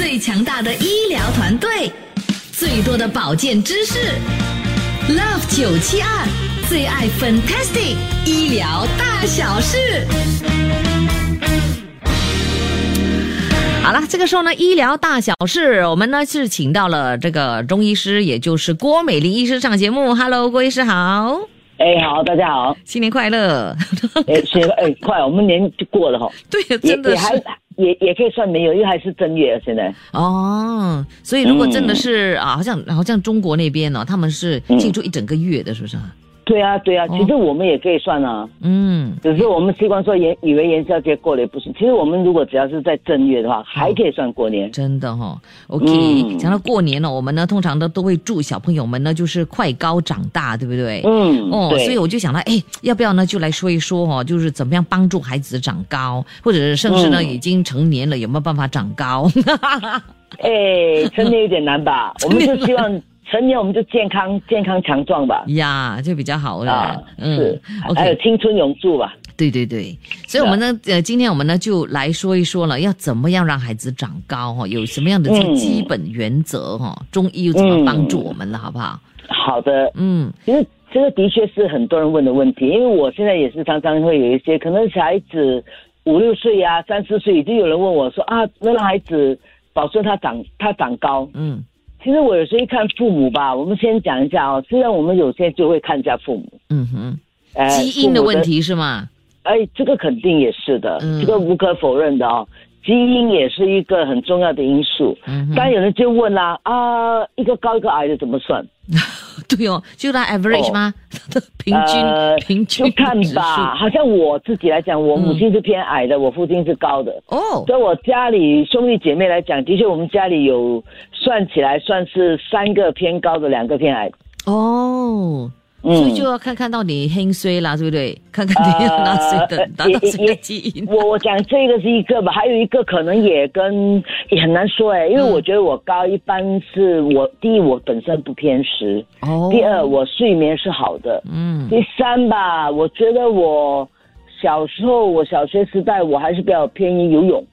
最强大的医疗团队，最多的保健知识，Love 九七二最爱 Fantastic 医疗大小事。好了，这个时候呢，医疗大小事，我们呢是请到了这个中医师，也就是郭美玲医师上节目。Hello，郭医师好，哎，好，大家好。新年快乐！哎，新年哎，快，我们年就过了哈。对，也真的也还是也也可以算没有，因为还是正月现在。哦。所以如果真的嗯是、啊，好像好像中国那边呢、他们是庆祝一整个月的，是不是？对啊，对啊，哦其实我们也可以算啊，嗯，只是我们习惯说元以为元宵节过了也不行。其实我们如果只要是在正月的话，还可以算过年。真的哈、哦。OK，、嗯讲到过年了，我们呢通常呢都会祝小朋友们呢就是快高长大，对不对？嗯，哦，所以我就想到，哎，要不要呢，就来说一说哦，就是怎么样帮助孩子长高，或者是甚至呢、嗯已经成年了，有没有办法长高？哎，成年有点难吧？我们就希望成年我们就健康、健康强壮吧。呀，就比较好了。啊，是，还有青春永驻吧。对对对，所以我们呢，呃，今天我们呢就来说一说了，要怎么样让孩子长高哈、有什么样的这个嗯基本原则哈、中医又怎么帮助我们了，好不好？好的，嗯其实这个的确是很多人问的问题，因为我现在也是常常会有一些可能小孩子五六岁啊、三四岁，已经有人问我说啊，那让孩子保证他长他长高。嗯其实我有时候一看父母吧，我们先讲一下哦，虽然我们有些就会看一下父母，嗯哼，呃，基因的问，题是吗？哎，这个肯定也是的，嗯这个无可否认的哦。基因也是一个很重要的因素。嗯哼，当然有人就问啦，啊，一个高一个矮的怎么算？对哦，就拿 average 哦吗？平均、呃平均就看吧，好像我自己来讲，我母亲是偏矮的，我父亲是高的。哦，所以我家里兄弟姐妹来讲，的确我们家里有算起来算是三个偏高的，两个偏矮。哦，嗯。所以就要看看到你黑衰啦，对不对？看看你要拿谁的，呃拿到谁的基因。我 我讲这个是一个吧，还有一个可能也跟也很难说哎，因为嗯。我觉得我高一般是我第一我本身不偏食，哦，第二我睡眠是好的，嗯。第三吧，我觉得我小时候我小学时代我还是比较偏于游泳，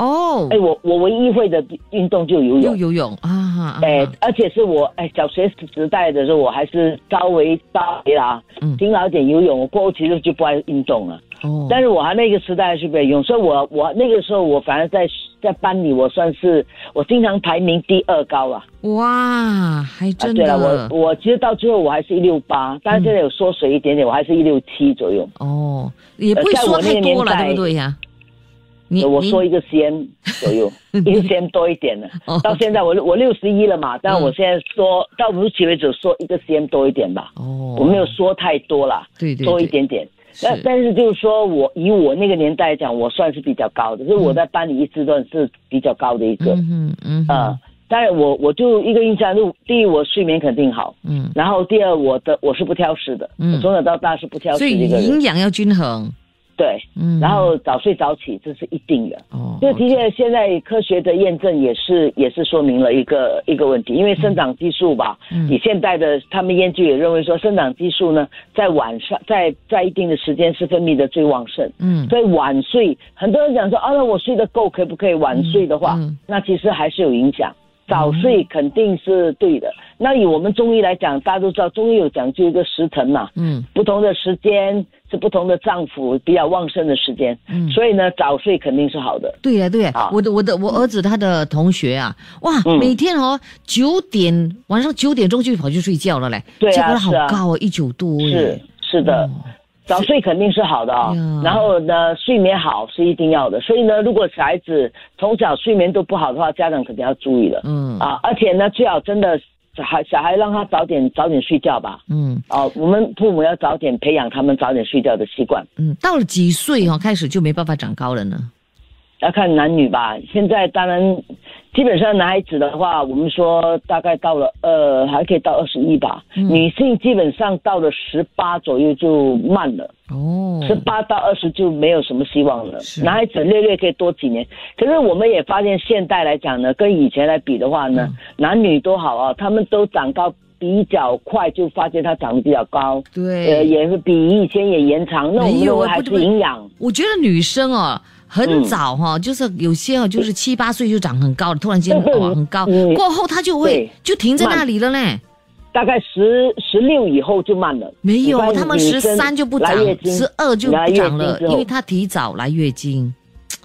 哦哎，，我我唯一会的运动就游又泳。游泳啊，啊哎啊，而且是我哎小学时代的时候，我还是稍微稍微啦，嗯勤劳一点游泳。我过后其实就不爱运动了。哦，但是我还那个时代还是不爱用，所以我我那个时候我反而在在班里我算是我经常排名第二高啊。哇，还啊，真对了，的我我其实到最后我还是一六八，但是现在有缩水一点点，我还是一六七左右。哦，也不会说呃在我那太多了，个年代对不对呀？你你我说一个 cm 左右，一个 cm 多一点的。哦。到现在我我六十一了嘛，但嗯我现在说到目前为止说一个 cm 多一点吧，哦，我没有说太多啦，对对对。多一点点。那但但是就是说我以我那个年代来讲，我算是比较高的，就是我在班里一直段是比较高的一个。嗯哼嗯哼。啊，当然我我就一个印象，就第一我睡眠肯定好，嗯，然后第二我的我是不挑食的，嗯。我从小到大是不挑食所以的营养要均衡，对，嗯，然后早睡早起这是一定的。哦，这的确，现在科学的验证也是也是说明了一个一个问题，因为生长激素吧，嗯。以现代的他们研究也认为说，生长激素呢在晚上在在一定的时间是分泌的最旺盛，嗯。所以晚睡，很多人讲说啊，那我睡得够可不可以晚睡的话，嗯嗯。那其实还是有影响。早睡肯定是对的。那以我们中医来讲，大家都知道中医有讲究一个时辰嘛，嗯。不同的时间是不同的脏腑比较旺盛的时间，嗯，所以呢，早睡肯定是好的。对呀对呀啊，我的我的我儿子他的同学啊，哇，嗯。每天哦九点晚上九点钟就跑去睡觉了嘞，对啊结果他好高哦，一九度是耶，是的。哦。早睡肯定是好的啊、呀。然后呢，睡眠好是一定要的。所以呢，如果小孩子从小睡眠都不好的话，家长肯定要注意了。嗯。啊，而且呢，最好真的小孩小孩让他早点早点睡觉吧。嗯哦、我们父母要早点培养他们早点睡觉的习惯。嗯，到了几岁哦开始就没办法长高了呢？要看男女吧。现在当然，基本上男孩子的话，我们说大概到了呃，还可以到二十一吧。嗯女性基本上到了十八左右就慢了，哦，十八到二十就没有什么希望了。是男孩子略略可以多几年，可是我们也发现现代来讲呢，跟以前来比的话呢，嗯男女都好啊，他们都长高。比较快就发现他长得比较高，对呃，也是比以前也延长。那我们还是营养，我觉得女生哦，很早哈、就是有些哦，就是七八岁就长很高了，突然间对对哇很高，嗯过后它就会就停在那里了呢。大概十十六以后就慢了。没有，他们十三就不长十二就不长了，因为他提早来月经。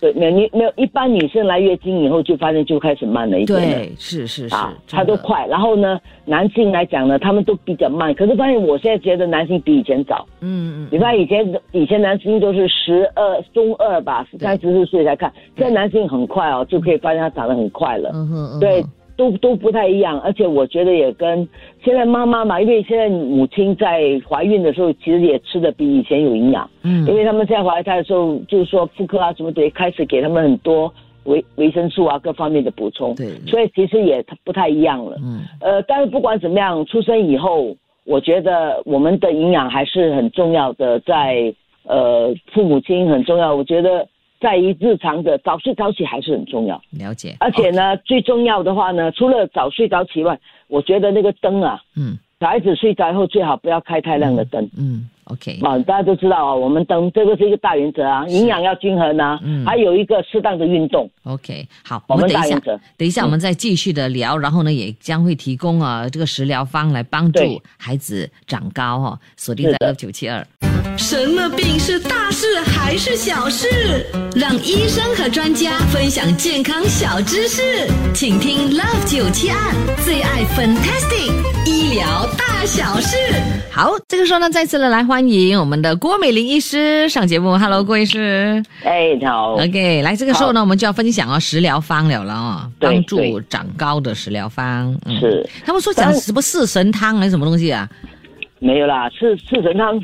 对，没有你没有一般女生来月经以后就发现就开始慢了一点了。对，是是是，啊，他都快。然后呢，男性来讲呢，他们都比较慢。可是发现我现在觉得男性比以前早。嗯嗯你发现以前以前男性都是十二中二吧，十三十四岁才看，现在男性很快哦，就可以发现他长得很快了。嗯哼嗯哼，对，都都不太一样，而且我觉得也跟现在妈妈嘛，因为现在母亲在怀孕的时候，其实也吃的比以前有营养，嗯。因为他们现在怀胎的时候，就是说妇科啊什么的，开始给他们很多维维生素啊各方面的补充，对。所以其实也不太一样了。嗯。呃，但是不管怎么样，出生以后，我觉得我们的营养还是很重要的，在呃父母亲很重要，我觉得在于日常的早睡早起还是很重要。了解。而且呢，最重要的话呢，除了早睡早起外，我觉得那个灯啊，嗯小孩子睡着以后最好不要开太亮的灯。嗯，OK，啊，大家都知道啊，我们灯这个是一个大原则啊，营养要均衡啊，嗯还有一个适当的运动。OK，好，我我们等一下等一下我们再继续的聊，然后呢，也将会提供啊这个食疗方来帮助孩子长高哈、哦，锁定在二九七二。什么病是大事还是小事？让医生和专家分享健康小知识，请听 Love 九七二最爱 Fantastic 医疗大小事。好，这个时候呢，再次的来欢迎我们的郭美玲医师上节目。Hello，郭医师。哎，好，OK，来这个时候呢，我们就要分享哦食疗方了了哦，帮助对长高的食疗方。嗯是他们说讲什么四神汤还是什么东西啊？没有啦，四四神汤，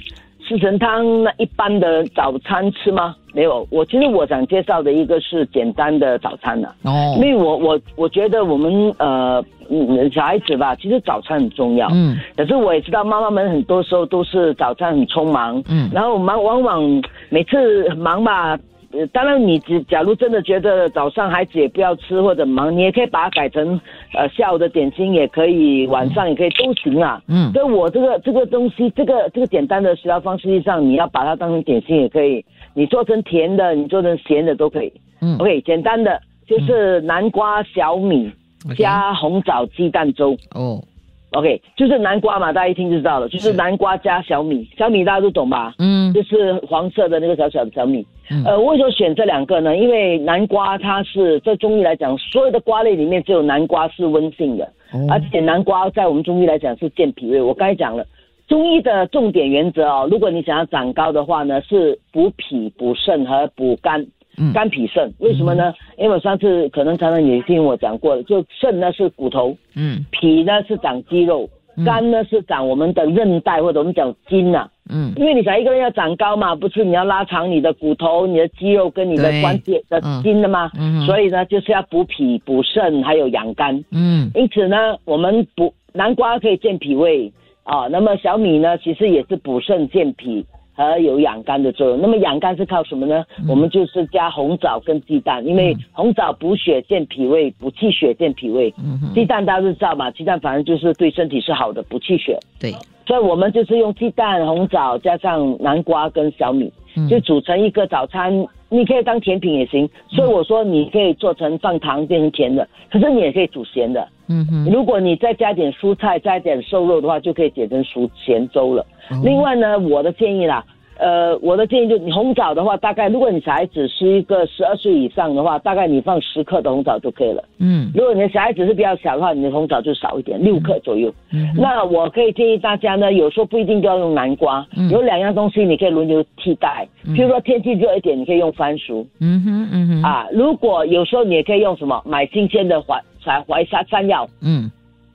四神汤那一般的早餐吃吗？没有，我其实我想介绍的一个是简单的早餐呢、哦因，为我我我觉得我们呃嗯小孩子吧，其实早餐很重要。嗯可是我也知道妈妈们很多时候都是早餐很匆忙，嗯然后忙往往每次很忙吧。呃，当然，你只假如真的觉得早上孩子也不要吃或者忙，你也可以把它改成呃下午的点心，也可以晚上也可以都行啊。嗯所以我这个这个东西，这个这个简单的食疗方，实际上你要把它当成点心也可以，你做成甜的，你做成咸的都可以。嗯 OK，简单的就是南瓜、小米加红枣鸡蛋粥。哦，OK，就是南瓜嘛，大家一听就知道了，就是是南瓜加小米，小米大家都懂吧？嗯就是黄色的那个小小的小米。嗯呃，为什么选这两个呢？因为南瓜它是在中医来讲，所有的瓜类里面只有南瓜是温性的，哦而且南瓜在我们中医来讲是健脾胃。我刚才讲了，中医的重点原则哦，如果你想要长高的话呢，是补脾、补肾和补肝。嗯肝脾肾，为什么呢？因为我上次可能常常也听我讲过了，就肾呢是骨头，嗯脾呢是长肌肉，肝呢是长我们的韧带或者我们讲筋呐、嗯因为你想一个人要长高嘛，不是你要拉长你的骨头、你的肌肉跟你的关节的嗯筋的吗？嗯所以呢，就是要补脾、补肾，还有养肝。嗯因此呢，我们补南瓜可以健脾胃啊，那么小米呢，其实也是补肾健脾。和有养肝的作用。那么养肝是靠什么呢？嗯我们就是加红枣跟鸡蛋，因为红枣补血健脾胃，补气血健脾胃。嗯，鸡蛋大家都知道嘛，鸡蛋反正就是对身体是好的，补气血。对，所以我们就是用鸡蛋、红枣加上南瓜跟小米，嗯就组成一个早餐。你可以当甜品也行，所以我说你可以做成放糖变成甜的，可是你也可以煮咸的。嗯哼，如果你再加点蔬菜，加点瘦肉的话，就可以解成熟咸粥了。哦另外呢，我的建议啦，呃，我的建议就你红枣的话，大概如果你小孩子是一个十二岁以上的话，大概你放十克的红枣就可以了。嗯如果你的小孩子是比较小的话，你的红枣就少一点，六克左右。嗯那我可以建议大家呢，有时候不一定就要用南瓜，嗯有两样东西你可以轮流替代。譬如说天气热一点，你可以用番薯、嗯哼嗯哼，啊。如果有时候你也可以用什么买新鲜的淮淮淮山山药，嗯，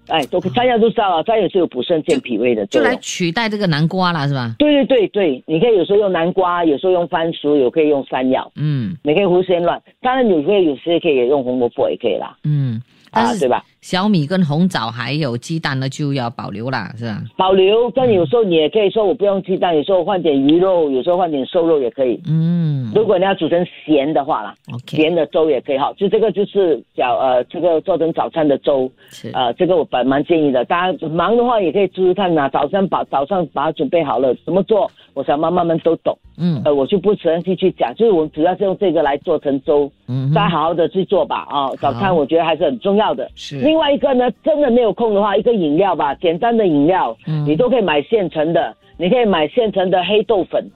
哎，都山药都知道了，山药是有补肾健脾胃的就来。取代这个南瓜了，是吧？对对对对，你可以有时候用南瓜，有时候用番薯，有可以用山药，嗯你可以胡思乱。当然，你可以有时也可以用红萝卜也可以啦，嗯，但啊，是对吧？小米跟红枣还有鸡蛋呢，就要保留啦，是吧？保留，但有时候你也可以说我不用鸡蛋，有时候换点鱼肉，有时候换点瘦肉也可以。嗯如果你要煮成咸的话啦咸的粥也可以哈。就这个就是叫呃，这个做成早餐的粥，是，呃，这个我蛮蛮建议的。大家忙的话也可以试试看呐、早上把早上把它准备好了，怎么做，我想妈妈们都懂。嗯呃，我就不详细去讲，就是我们主要是用这个来做成粥，嗯，大家好好的去做吧啊、早餐我觉得还是很重要的。是，另外一个呢，真的没有空的话，一个饮料吧，简单的饮料，嗯你都可以买现成的，你可以买现成的黑豆粉，嗯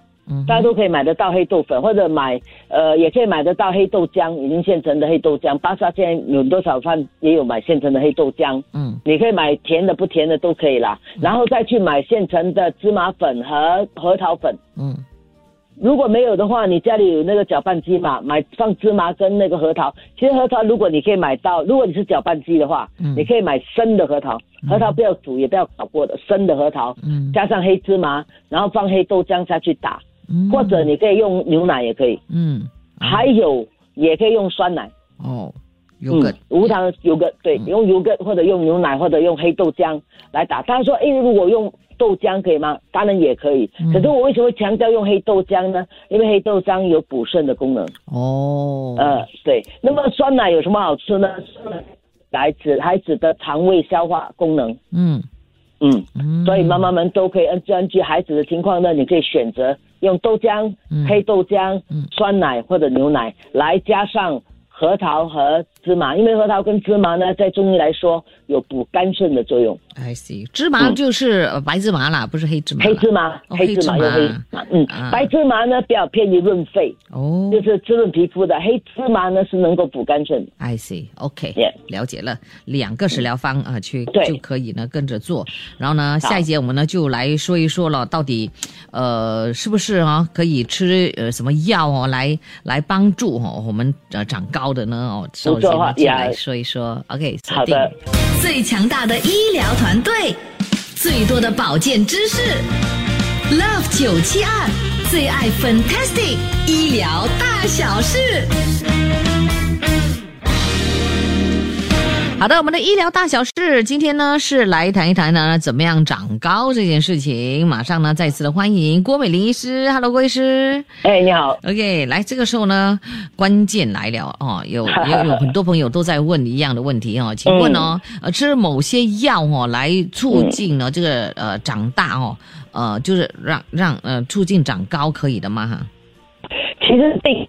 大家都可以买得到黑豆粉，或者买呃也可以买得到黑豆浆，已经现成的黑豆浆。巴萨现在有多少饭也有买现成的黑豆浆，嗯。你可以买甜的不甜的都可以啦，然后再去买现成的芝麻粉和核桃粉。嗯。如果没有的话，你家里有那个搅拌机嘛，买放芝麻跟那个核桃。其实核桃如果你可以买到，如果你是搅拌机的话，嗯。你可以买生的核桃，核桃不要煮也不要烤过的，生的核桃，嗯。加上黑芝麻，然后放黑豆浆下去打，嗯，或者你可以用牛奶也可以，嗯，还有也可以用酸奶，哦，有个嗯、无糖有个对，用油个或者用牛奶或者用黑豆浆来打。他说，哎，如果用豆浆可以吗？当然也可以。嗯可是我为什么会强调用黑豆浆呢？因为黑豆浆有补肾的功能。哦，呃，对。那么酸奶有什么好处呢？酸奶孩子孩子的肠胃消化功能，嗯嗯，嗯，所以妈妈们都可以按根据孩子的情况呢，你可以选择用豆浆、嗯。黑豆浆、嗯。酸奶或者牛奶来加上核桃和芝麻，因为核桃跟芝麻呢，在中医来说有补肝肾的作用。I see，芝麻就是呃白芝麻啦，不是黑芝麻。黑芝麻，哦黑芝麻黑芝麻。用黑芝麻，嗯，啊。白芝麻呢比较偏于润肺，哦。就是滋润皮肤的，黑芝麻呢是能够补肝肾。，I see，OK，、了解了，两个食疗方啊，去对。就可以呢跟着做。然后呢，下一节我们呢就来说一说了，到底呃是不是啊可以吃呃什么药哦来来帮助哦我们呃长高的呢哦，稍后节目就呀来说一说。OK，锁好的定。最强大的医疗团队，最多的保健知识，Love 九七二最爱 Fantastic 医疗大小事。好的，我们的医疗大小事，今天呢是来谈一谈呢怎么样长高这件事情。马上呢再次的欢迎郭美玲医师，Hello，郭医师。哎，你好，OK，来，这个时候呢，关键来了哦，有有 有很多朋友都在问一样的问题哦，请问哦，呃，吃某些药哦来促进呢、这个呃长大哦，呃，就是让让呃促进长高可以的吗？哈，其实这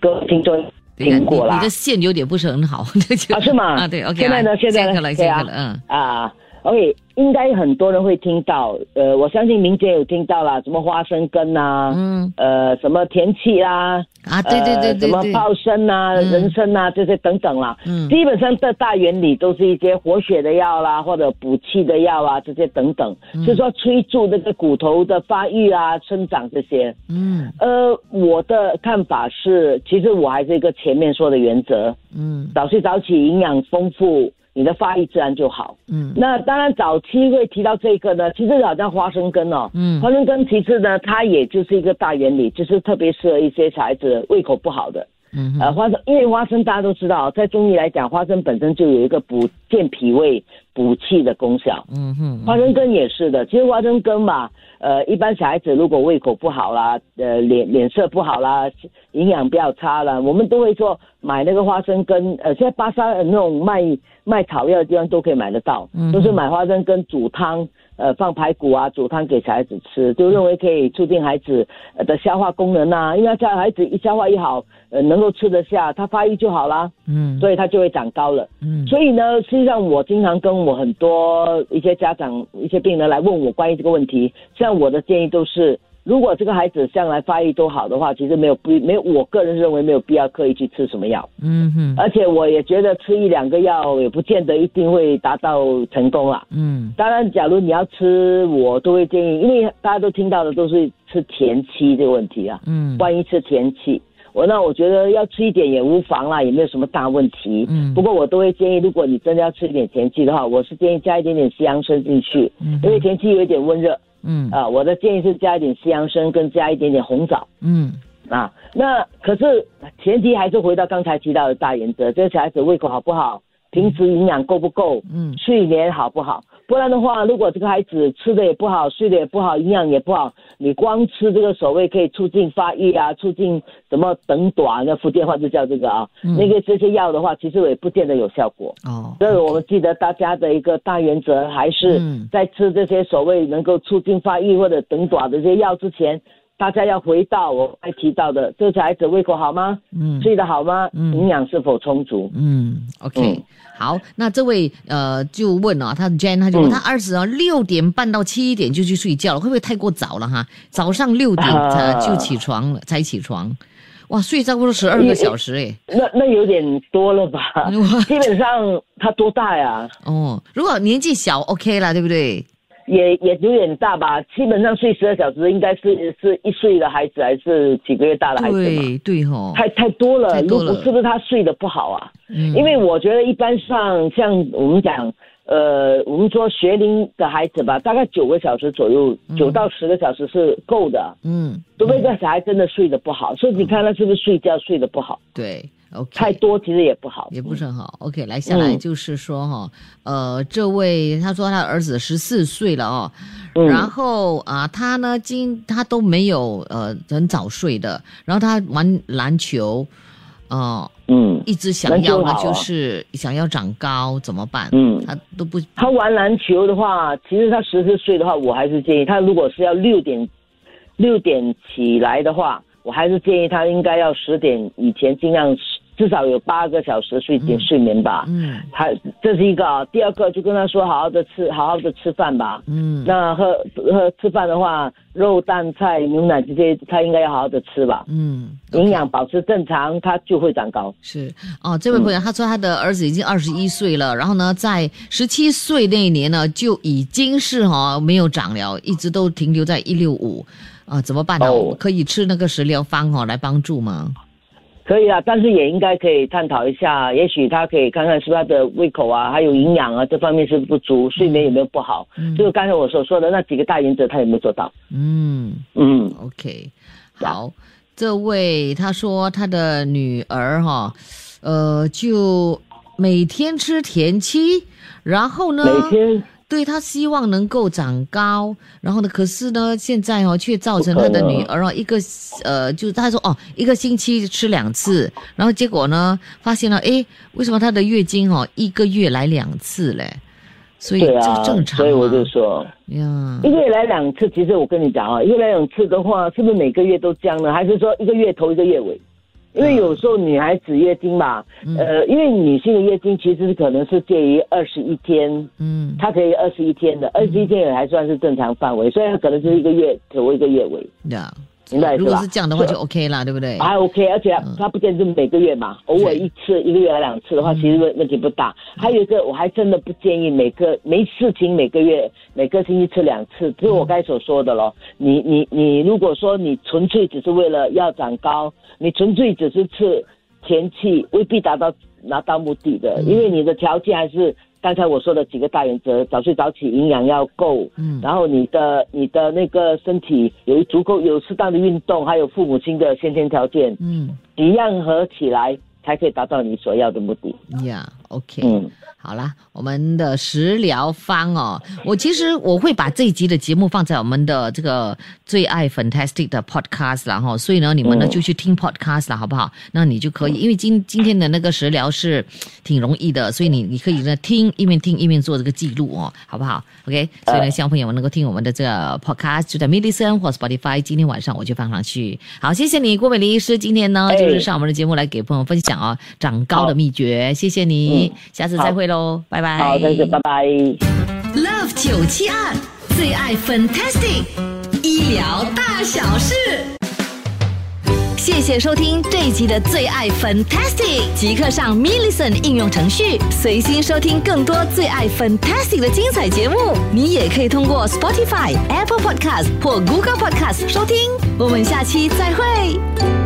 各位听众听过啦你你的线有点不是很好，啊，是吗？啊，对，OK，现在呢？啊现在呢？这个了，这对啊个了，嗯啊，OK，应该很多人会听到，呃，我相信民间有听到啦，什么花生根呐、嗯。呃，什么田气啦，啊，对对对什么泡参啊、嗯。人参啊这些等等啦，嗯。基本上的大原理都是一些活血的药啦，或者补气的药啊，这些等等，嗯。就是说催促那个骨头的发育啊、生长这些。嗯。呃，我的看法是，其实我还是一个前面说的原则，嗯。早睡早起，营养丰富，你的发育自然就好。嗯那当然，早期会提到这个呢，其实好像花生根哦，嗯花生根其实呢，它也就是一个大原理，就是特别适合一些小孩子胃口不好的。嗯呃，花生，因为花生大家都知道，在中医来讲，花生本身就有一个补健脾胃、补气的功效。嗯哼花生根也是的，其实花生根嘛，呃，一般小孩子如果胃口不好啦，呃，脸脸色不好啦，营养比较差啦，我们都会说买那个花生根，呃，现在巴沙那种卖卖草药的地方都可以买得到，嗯都是买花生根煮汤，呃，放排骨啊，煮汤给小孩子吃，就认为可以促进孩子呃的消化功能啊，因为小孩子一消化一好，呃，能够吃得下，他发育就好啦，嗯所以他就会长高了。嗯所以呢，实际上我经常跟我很多一些家长、一些病人来问我关于这个问题，像我的建议都是，如果这个孩子将来发育都好的话，其实没有必没有，我个人认为没有必要刻意去吃什么药，嗯哼。而且我也觉得吃一两个药也不见得一定会达到成功啦。嗯。当然，假如你要吃，我都会建议，因为大家都听到的都是吃田七这个问题啊。嗯。关于吃田气，我那我觉得要吃一点也无妨啦，也没有什么大问题。嗯。不过我都会建议，如果你真的要吃一点田气的话，我是建议加一点点西洋参进去，嗯因为田气有一点温热嗯。啊、我的建议是加一点西洋参跟加一点点红枣。嗯。啊，那可是前提还是回到刚才提到的大原则，这个小孩子胃口好不好，平时营养够不够，嗯。睡眠好不好？不然的话，如果这个孩子吃的也不好，睡的也不好，营养也不好，你光吃这个所谓可以促进发育啊，促进什么等短，的福建话就叫这个啊，嗯。那个这些药的话，其实也不见得有效果。哦，所以我们记得大家的一个大原则，还是嗯。在吃这些所谓能够促进发育或者等短的这些药之前，大家要回到我刚才提到的，这个小孩子胃口好吗？嗯睡得好吗？嗯营养是否充足？嗯，OK，、嗯好，那这位呃就问了、他的 Jan 他就问、嗯他儿子啊六点半到七点就去睡觉了，会不会太过早了哈？早上六点啊才就起床了，才起床，哇，睡差不多十二个小时诶。那那有点多了吧？哇基本上他多大呀？哦，如果年纪小 OK 啦，对不对？也也有点大吧？基本上睡十二小时，应该是是一岁的孩子还是几个月大的孩子嘛？对对吼，太太多了，太多了如果是不是他睡得不好啊？嗯因为我觉得一般上像我们讲，呃，我们说学龄的孩子吧，大概九个小时左右，九到十个小时是够的，嗯，除非这小孩真的睡得不好，所以你看他是不是睡觉睡得不好，对，OK，太多其实也不好，也不是很好。OK，来下来嗯就是说哈，呃，这位他说他儿子十四岁了哦，嗯然后啊、他呢今他都没有呃很早睡的，然后他玩篮球，呃，嗯一直想要呢篮球好啊就是想要长高，怎么办？嗯。他都不他玩篮球的话，其实他十四岁的话，我还是建议他，如果是要六点六点起来的话，我还是建议他应该要十点以前尽量至少有八个小时睡眠、睡眠吧。嗯。他这是一个啊，第二个就跟他说好好的吃，好好的吃饭吧。嗯。那喝喝吃饭的话，肉蛋菜牛奶这些他应该要好好的吃吧，嗯，营养保持正常，他就会长高。是。哦，这位朋友他说他的儿子已经二十一岁了，然后呢，在十七岁那一年呢就已经是哈、没有长了，一直都停留在一六五。啊，怎么办呢、哦。可以吃那个食疗方哦来帮助吗？可以啊，但是也应该可以探讨一下，也许他可以看看是不是他的胃口啊，还有营养啊这方面是不是不足，睡眠有没有不好，嗯。就是刚才我所说的那几个大原则，他有没有做到？嗯。嗯，，OK，好，这位他说他的女儿哈、呃，就每天吃田七，然后呢，每天对他希望能够长高，然后呢，可是呢，现在哦，却造成他的女儿哦，一个呃，就是他说哦，一个星期吃两次，然后结果呢，发现了，诶，为什么她的月经哦，一个月来两次嘞？所以这对啊，正常所以我就说，呀一，个月来两次，其实我跟你讲啊，一个月来两次的话，是不是每个月都这样呢？还是说一个月头一个月尾？因为有时候女孩子月经嘛，嗯。呃，因为女性的月经其实可能是介于二十一天嗯。它可以二十一天的，二十一天也还算是正常范围，所以它可能就是一个月头一个月尾，呀，明白？如果是这样的话就 OK 啦，对不对？还 OK，而且它不见得是每个月嘛，偶尔一次，一个月来两次的话，其实问问题不大。还有一个，我还真的不建议每个没事情每个月每个星期吃两次，就是我刚才所说的咯。你你你，如果说你纯粹只是为了要长高，你纯粹只是吃前期，未必达到拿到目的的，因为你的条件还是。刚才我说的几个大原则：早睡早起，营养要够，嗯。然后你的你的那个身体有足够有适当的运动，还有父母亲的先天条件，嗯。几样合起来才可以达到你所要的目的。呀，OK，嗯，好啦，我们的食疗方哦，我其实我会把这一集的节目放在我们的这个最爱 Fantastic 的 Podcast 啦哈，所以呢，你们呢嗯就去听 Podcast 了，好不好？那你就可以，因为今今天的那个食疗是挺容易的，所以你你可以呢听一面听一面做这个记录哦，好不好？OK，所以呢，希望朋友们能够听我们的这个 Podcast，就在 m i l l i c e n 或 Spotify，今天晚上我就放上去。好，谢谢你，郭美玲医师，今天呢哎就是上我们的节目来给朋友分享哦长高的秘诀，谢谢你，嗯下次再会喽，拜拜。好，再见，拜拜。Love 九七二最爱 Fantastic 医疗大小事。谢谢收听这一集的最爱 Fantastic，即刻上 m i l l i c e n 应用程序，随心收听更多最爱 Fantastic 的精彩节目。你也可以通过 Spotify、Apple Podcast 或 Google Podcast 收听。我们下期再会。